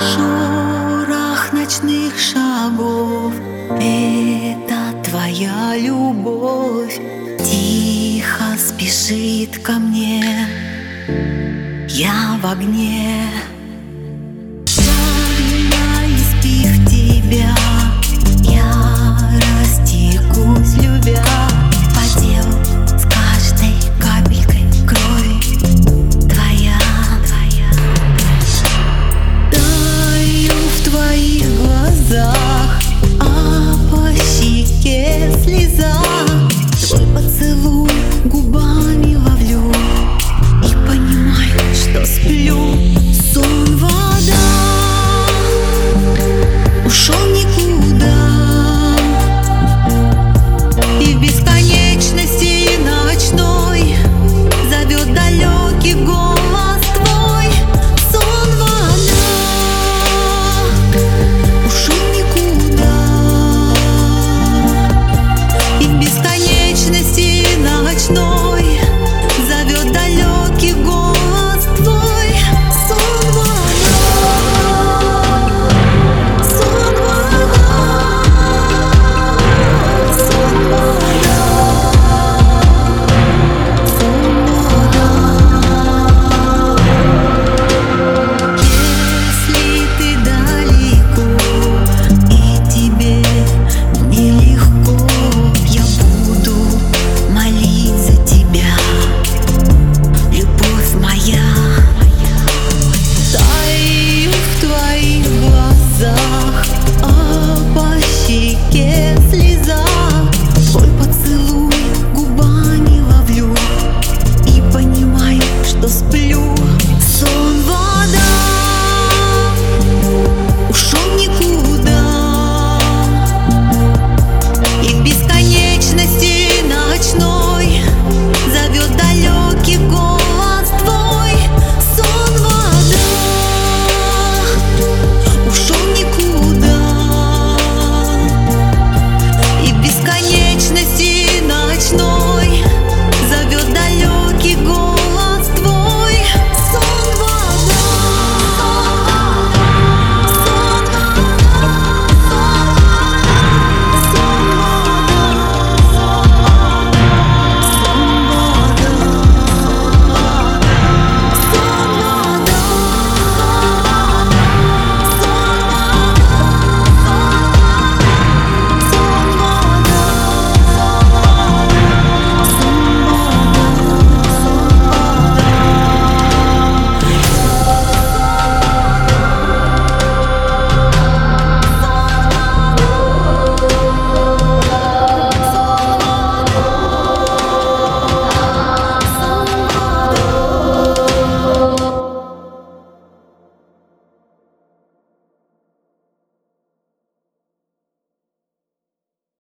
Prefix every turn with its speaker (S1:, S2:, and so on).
S1: шорох ночных шагов. Это твоя любовь. Тихо спешит ко мне. Я в огне.